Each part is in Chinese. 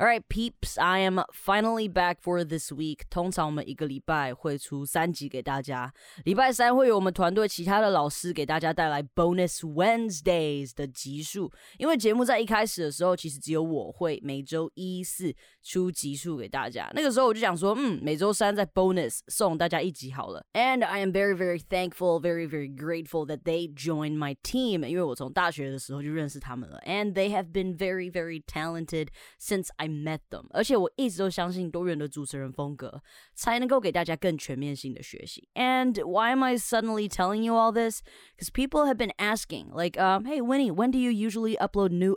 All right, peeps, I am finally back for this week. 通常我们一个礼拜会出三集给大家。礼拜三会有我们团队其他的老师给大家带来 Bonus Wednesdays 的集数。因为节目在一开始的时候，其实只有我会每周一四出集数给大家。那个时候我就想说，嗯，每周三在 Bonus 送大家一集好了。And I am very, very thankful, very, very grateful that they joined my team. 因为我从大学的时候就认识他们了，and they have been very, very talented since I met them，而且我一直都相信多元的主持人风格才能够给大家更全面性的学习。And why am I suddenly telling you all this? Because people have been asking, like, um, hey Winnie, when do you usually upload new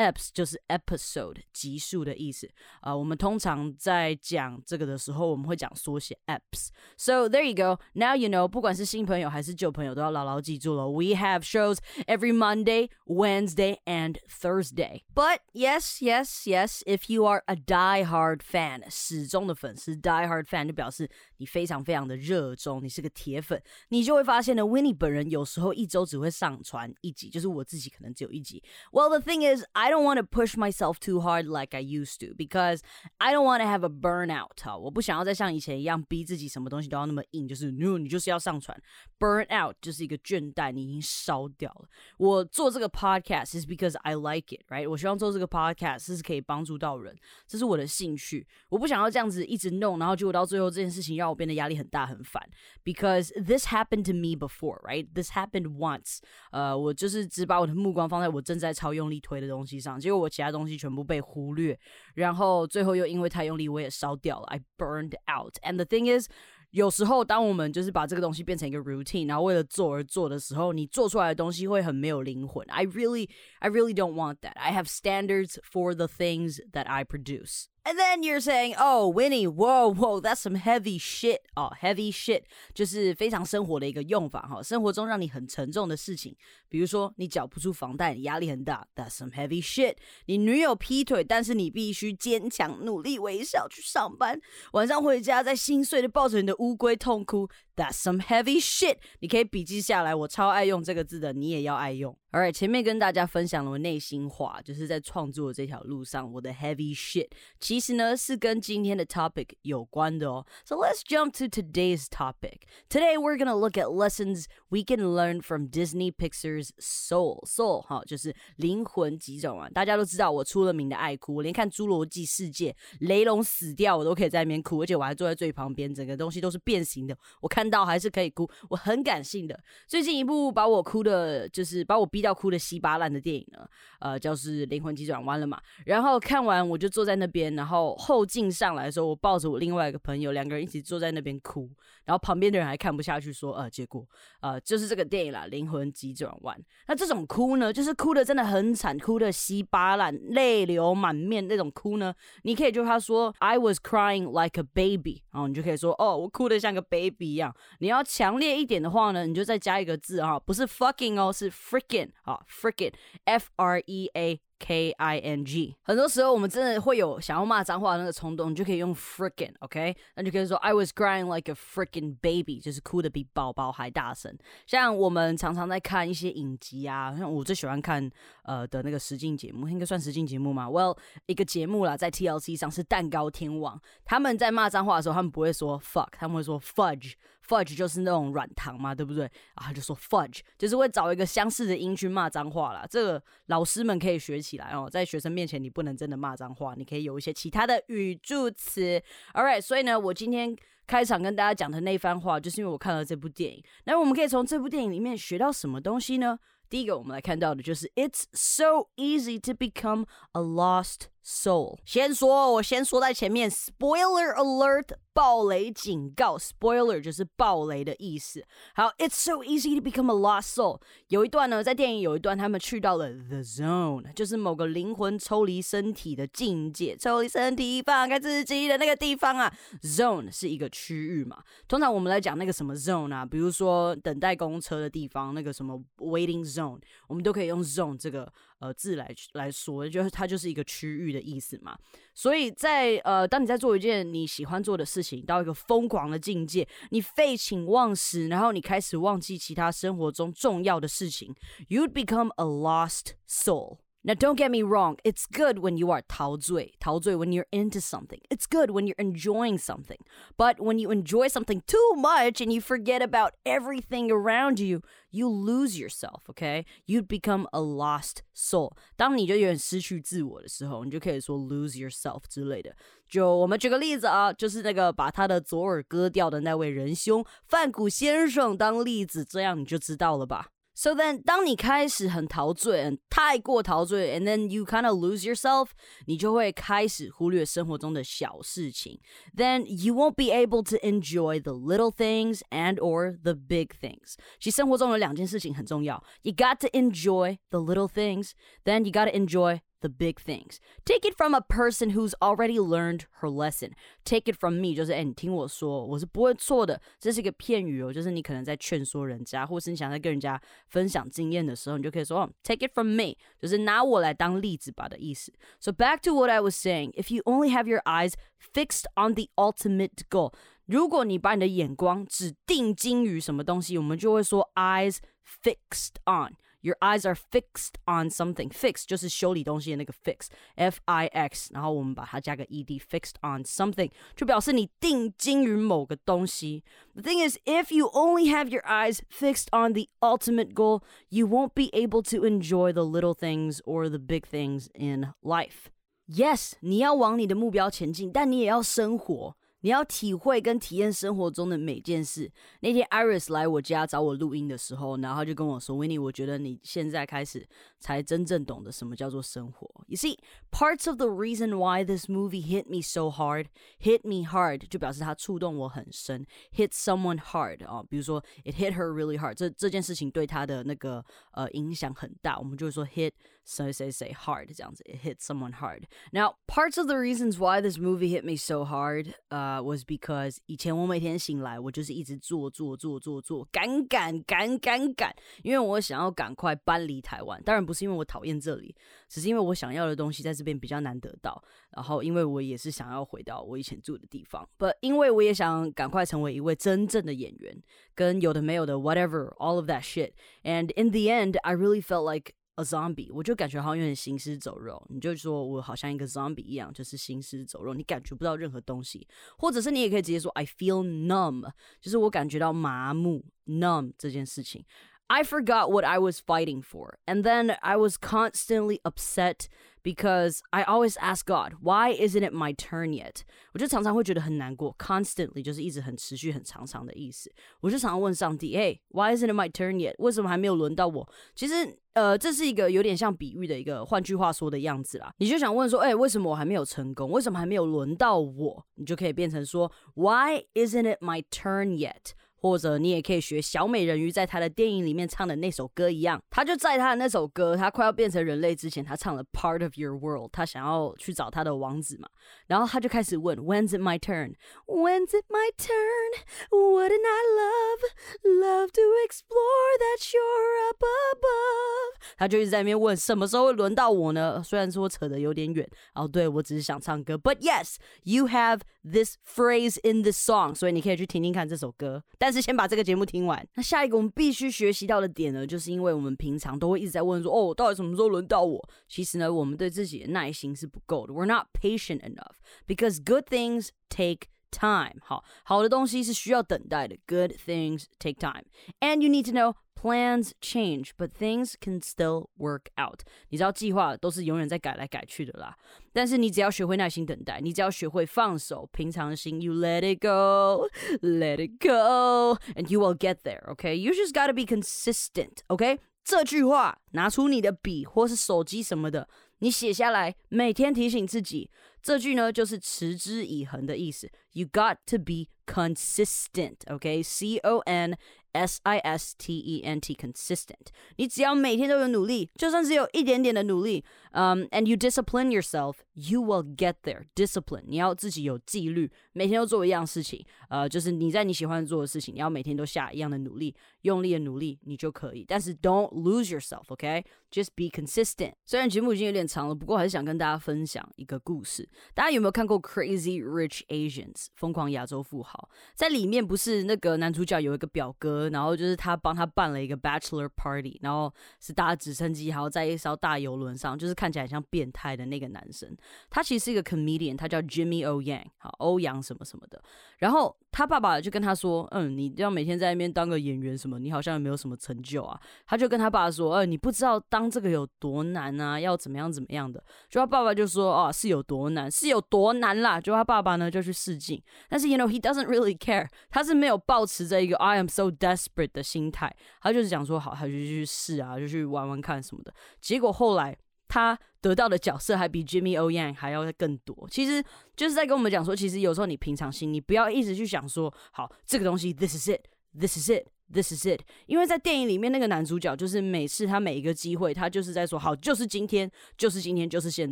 apps? Eps 就是 episode 集数的意思啊、呃。我们通常在讲这个的时候，我们会讲缩写 eps。So there you go. Now you know. 不管是新朋友还是旧朋友，都要牢牢记住了。We have shows every Monday, Wednesday, and Thursday. But yes, yes, yes. If you are a die-hard fan，始终的粉丝，die-hard fan 就表示你非常非常的热衷，你是个铁粉，你就会发现呢，Winnie 本人有时候一周只会上传一集，就是我自己可能只有一集。Well, the thing is, I don't want to push myself too hard like I used to because I don't want to have a burnout 哈，我不想要再像以前一样逼自己什么东西都要那么硬，就是你你就是要上传，burn out 就是一个倦怠，你已经烧掉了。我做这个 podcast is because I like it, right？我希望做这个 podcast 是可以帮助到人，这是我的兴趣。我不想要这样子一直弄，然后结果到最后这件事情让我变得压力很大很烦。Because this happened to me before, right? This happened once. 呃，我就是只把我的目光放在我正在超用力推的东西。 上，结果我其他东西全部被忽略，然后最后又因为太用力，我也烧掉了，I burned out. And the thing is，有时候当我们就是把这个东西变成一个 routine，然后为了做而做的时候，你做出来的东西会很没有灵魂。I really, I really don't want that. I have standards for the things that I produce. And then you're saying, "Oh, Winnie, whoa, whoa, that's some heavy shit." 哦，heavy shit 就是非常生活的一个用法哈。生活中让你很沉重的事情，比如说你缴不出房贷，你压力很大，that's some heavy shit。你女友劈腿，但是你必须坚强努力微笑去上班，晚上回家再心碎的抱着你的乌龟痛哭 that some heavy shit。你可以笔记下来，我超爱用这个字的，你也要爱用。Alright，前面跟大家分享了我内心话，就是在创作这条路上我的 heavy shit，其实呢是跟今天的 topic 有关的哦。So let's jump to today's topic. Today we're gonna look at lessons we can learn from Disney Pixar's Soul. Soul 哈，就是灵魂急转弯。大家都知道我出了名的爱哭，我连看《侏罗纪世界》雷龙死掉我都可以在那边哭，而且我还坐在最旁边，整个东西都是变形的，我看到还是可以哭，我很感性的。最近一部把我哭的，就是把我逼。到哭的稀巴烂的电影呢，呃，就是《灵魂急转弯》了嘛。然后看完我就坐在那边，然后后劲上来的时候，我抱着我另外一个朋友，两个人一起坐在那边哭。然后旁边的人还看不下去，说：“呃，结果呃，就是这个电影啦，《灵魂急转弯》。那这种哭呢，就是哭的真的很惨，哭的稀巴烂，泪流满面那种哭呢，你可以就他说 I was crying like a baby，然后你就可以说哦，我哭的像个 baby 一样。你要强烈一点的话呢，你就再加一个字哈，不是 fucking 哦，是 freaking。啊，freaking，F R E A。K I N G，很多时候我们真的会有想要骂脏话的那个冲动，你就可以用 freaking，OK？那就可以说 I was crying like a freaking baby，就是哭的比宝宝还大声。像我们常常在看一些影集啊，像我最喜欢看呃的那个实境节目，应该算实境节目嘛？Well，一个节目啦，在 TLC 上是蛋糕天王，他们在骂脏话的时候，他们不会说 fuck，他们会说 fudge。fudge 就是那种软糖嘛，对不对？啊，就说 fudge，就是会找一个相似的音去骂脏话啦。这个老师们可以学起起来哦，在学生面前你不能真的骂脏话，你可以有一些其他的语助词。All right，所以呢，我今天开场跟大家讲的那番话，就是因为我看了这部电影。那我们可以从这部电影里面学到什么东西呢？第一个，我们来看到的就是 It's so easy to become a lost soul。先说，我先说在前面，Spoiler alert。暴雷警告，spoiler 就是暴雷的意思。好，It's so easy to become a lost soul。有一段呢，在电影有一段，他们去到了 the zone，就是某个灵魂抽离身体的境界，抽离身体放开自己的那个地方啊。Zone 是一个区域嘛，通常我们来讲那个什么 zone 啊，比如说等待公车的地方，那个什么 waiting zone，我们都可以用 zone 这个。呃字来来说，就是它就是一个区域的意思嘛。所以在呃，当你在做一件你喜欢做的事情，到一个疯狂的境界，你废寝忘食，然后你开始忘记其他生活中重要的事情，you'd become a lost soul。Now, don't get me wrong, it's good when you are 陶醉,陶醉 when you're into something. It's good when you're enjoying something. But when you enjoy something too much and you forget about everything around you, you lose yourself, okay? You'd become a lost soul. 当你就有点失去自我的时候，你就可以说 lose yourself 之类的。就我们举个例子啊，就是那个把他的左耳割掉的那位仁兄范谷先生当例子，这样你就知道了吧。 So then，当你开始很陶醉，很太过陶醉，and then you kind of lose yourself，你就会开始忽略生活中的小事情。Then you won't be able to enjoy the little things and or the big things。其实生活中有两件事情很重要，you got to enjoy the little things，then you got to enjoy the big things. Take it from a person who's already learned her lesson. Take it from me，就是哎，你听我说，我是不会错的。这是一个片语哦，就是你可能在劝说人家，或是你想在跟人家分享经验的时候，你就可以说哦，Take it from me，就是拿我来当例子吧的意思。So back to what I was saying, if you only have your eyes fixed on the ultimate goal，如果你把你的眼光只定睛于什么东西，我们就会说 eyes fixed on。 your eyes are fixed on something. Fix 就是修理东西的那个 fix，F I X，然后我们把它加个 ed，fixed on something 就表示你定睛于某个东西。The thing is, if you only have your eyes fixed on the ultimate goal, you won't be able to enjoy the little things or the big things in life. Yes，你要往你的目标前进，但你也要生活。 你要体会跟体验生活中的每件事。那天 Iris 来我家找我录音的时候，然后他就跟我说：“Winnie，我觉得你现在开始才真正懂得什么叫做生活。” You see, parts of the reason why this movie hit me so hard, hit me hard 就表示它触动我很深。Hit someone hard 啊，比如说 it hit her really hard，这这件事情对他的那个呃影响很大，我们就会说 hit say say say hard 这样子，it hit someone hard. Now, parts of the reasons why this movie hit me so hard, uh, was because 以前我每天醒来，我就是一直做做做做做，赶赶赶赶赶，因为我想要赶快搬离台湾。当然不是因为我讨厌这里，只是因为我想要的东西在这边比较难得到。然后因为我也是想要回到我以前住的地方，but 因为我也想赶快成为一位真正的演员，跟有的没有的 whatever all of that shit. And in the end, I really felt like a zombie，我就感觉好像有点行尸走肉。你就说我好像一个 zombie 一样，就是行尸走肉，你感觉不到任何东西，或者是你也可以直接说 I feel numb，就是我感觉到麻木 numb 这件事情。I forgot what I was fighting for, and then I was constantly upset because I always ask God, why isn't it my turn yet? 我就常常会觉得很难过，constantly 就是一直很持续、很长长的意思。我就常常问上帝，哎，Why isn't it my turn yet？为什么还没有轮到我？其实，呃，这是一个有点像比喻的一个，换句话说的样子啦。你就想问说，哎，为什么我还没有成功？为什么还没有轮到我？你就可以变成说，Why isn't it my turn yet？ 或者你也可以学小美人鱼在她的电影里面唱的那首歌一样，她就在她的那首歌，她快要变成人类之前，她唱了 Part of Your World，她想要去找她的王子嘛，然后她就开始问 When's it my turn? When's it my turn? Wouldn't I love love to explore that you're up above？她就一直在那边问什么时候会轮到我呢？虽然说扯得有点远，哦，对我只是想唱歌，But yes, you have this phrase in this song，所以你可以去听听看这首歌，但。但是先把这个节目听完。那下一个我们必须学习到的点呢，就是因为我们平常都会一直在问说，哦，到底什么时候轮到我？其实呢，我们对自己的耐心是不够的。We're not patient enough because good things take time. 好，好的东西是需要等待的。Good things take time, and you need to know plans change, but things can still work out. 你知道计划都是永远在改来改去的啦。但是你只要学会耐心等待，你只要学会放手，平常心，you let it go, let it go, and you will get there. Okay, you just gotta be consistent. Okay. 这句话，拿出你的笔或是手机什么的，你写下来，每天提醒自己。 这句呢就是持之以恒的意思。You got to be consistent, okay? C O N S I S T E N T consistent。你只要每天都有努力，就算只有一点点的努力，嗯、um,，and you discipline yourself, you will get there. Discipline，你要自己有纪律，每天都做一样事情，呃，就是你在你喜欢做的事情，你要每天都下一样的努力，用力的努力，你就可以。但是 don't lose yourself，OK？Just be consistent。虽然节目已经有点长了，不过还是想跟大家分享一个故事。大家有没有看过《Crazy Rich Asians》疯狂亚洲富豪？在里面不是那个男主角有一个表哥，然后就是他帮他办了一个 bachelor party，然后是搭直升机，还有在一艘大游轮上，就是看起来像变态的那个男生。他其实是一个 comedian，他叫 Jimmy O Yang，好，欧阳什么什么的。然后他爸爸就跟他说：“嗯，你要每天在那边当个演员什么，你好像也没有什么成就啊。”他就跟他爸说：“呃，你不知道当这个有多难啊，要怎么样怎么样的。”就他爸爸就说：“哦，是有多难，是有多难啦。”就他爸爸呢就去试镜，但是 you know he doesn't really care，他是没有抱持着一个 I am so desperate 的心态，他就是讲说好，他就去试啊，就去玩玩看什么的。结果后来。他得到的角色还比 Jimmy O Yang 还要更多，其实就是在跟我们讲说，其实有时候你平常心，你不要一直去想说，好，这个东西，this is it，this is it This is it，因为在电影里面那个男主角就是每次他每一个机会，他就是在说，好，就是今天，就是今天，就是现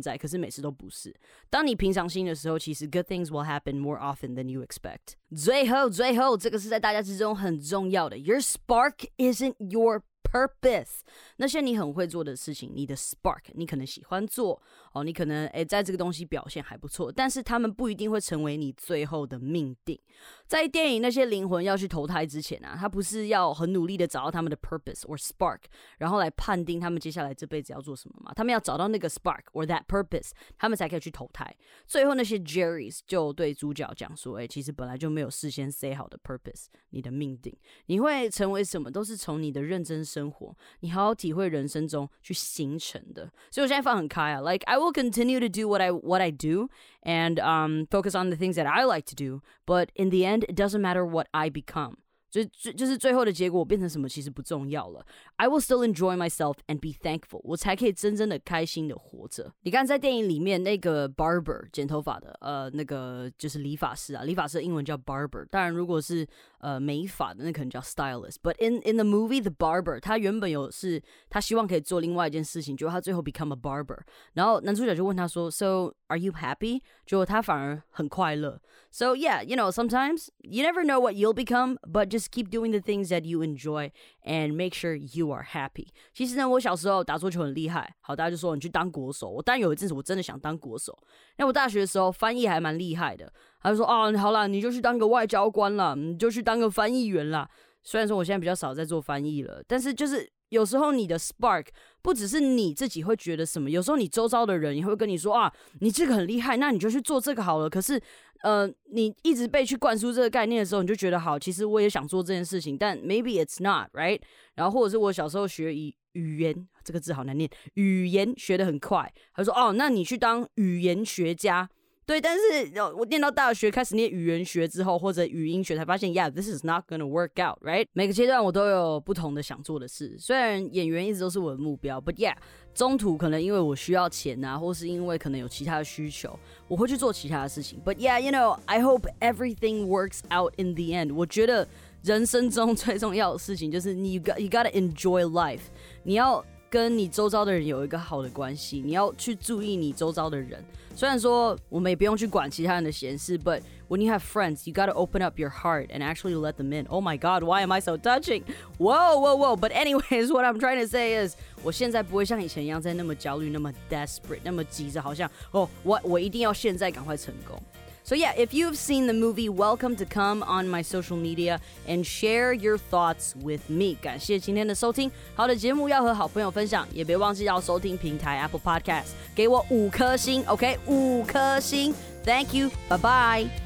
在，可是每次都不是。当你平常心的时候，其实 good things will happen more often than you expect。最后，最后，这个是在大家之中很重要的，Your spark isn't your purpose，那些你很会做的事情，你的 spark，你可能喜欢做哦，你可能诶在这个东西表现还不错，但是他们不一定会成为你最后的命定。在电影那些灵魂要去投胎之前啊，他不是要很努力的找到他们的 purpose or spark，然后来判定他们接下来这辈子要做什么嘛？他们要找到那个 spark or that purpose，他们才可以去投胎。最后那些 Jerrys 就对主角讲说，诶，其实本来就没有事先 say 好的 purpose，你的命定，你会成为什么都是从你的认真生活，你好好体会人生中去形成的。所以我现在放很开啊，like I will continue to do what I what I do and um focus on the things that I like to do, but in the end it doesn't matter what I become. 就就就是最后的结果我变成什么其实不重要了。I will still enjoy myself and be thankful，我才可以真正的开心的活着。你看在电影里面那个 barber 剪头发的，呃，那个就是理发师啊，理发师的英文叫 barber。当然如果是呃美发的，那可能叫 stylist。But in in the movie the barber，他原本有是他希望可以做另外一件事情，结果他最后 become a barber。然后男主角就问他说，So are you happy？结果他反而很快乐。So yeah, you know sometimes you never know what you'll become, but just just keep doing the things that you enjoy and make sure you are happy。其实呢，我小时候打桌球很厉害，好，大家就说你去当国手。我当然有一阵子我真的想当国手。那我大学的时候翻译还蛮厉害的，他就说啊，好啦，你就去当个外交官啦，你就去当个翻译员啦。虽然说我现在比较少在做翻译了，但是就是有时候你的 spark 不只是你自己会觉得什么，有时候你周遭的人也会跟你说啊，你这个很厉害，那你就去做这个好了。可是呃，你一直被去灌输这个概念的时候，你就觉得好，其实我也想做这件事情，但 maybe it's not right。然后或者是我小时候学语语言这个字好难念，语言学得很快，他说哦，那你去当语言学家。对，但是我念到大学开始念语言学之后，或者语音学，才发现，Yeah，this is not gonna work out，right？每个阶段我都有不同的想做的事。虽然演员一直都是我的目标，but yeah，中途可能因为我需要钱啊，或是因为可能有其他的需求，我会去做其他的事情。But yeah，you know，I hope everything works out in the end。我觉得人生中最重要的事情就是你 got you gotta enjoy life，你要。跟你周遭的人有一个好的关系，你要去注意你周遭的人。虽然说我们也不用去管其他人的闲事，but when you have friends, you gotta open up your heart and actually let them in. Oh my God, why am I so touching? Whoa, whoa, whoa! But anyways, what I'm trying to say is，我现在不会像以前一样在那么焦虑、那么 desperate、那么急着，好像哦，我我一定要现在赶快成功。So, yeah, if you've seen the movie, welcome to come on my social media and share your thoughts with me. 感谢今天的收听，好的节目要和好朋友分享，也别忘记要收听平台 Apple Podcast，给我五颗星，OK，五颗星，Thank you，拜拜。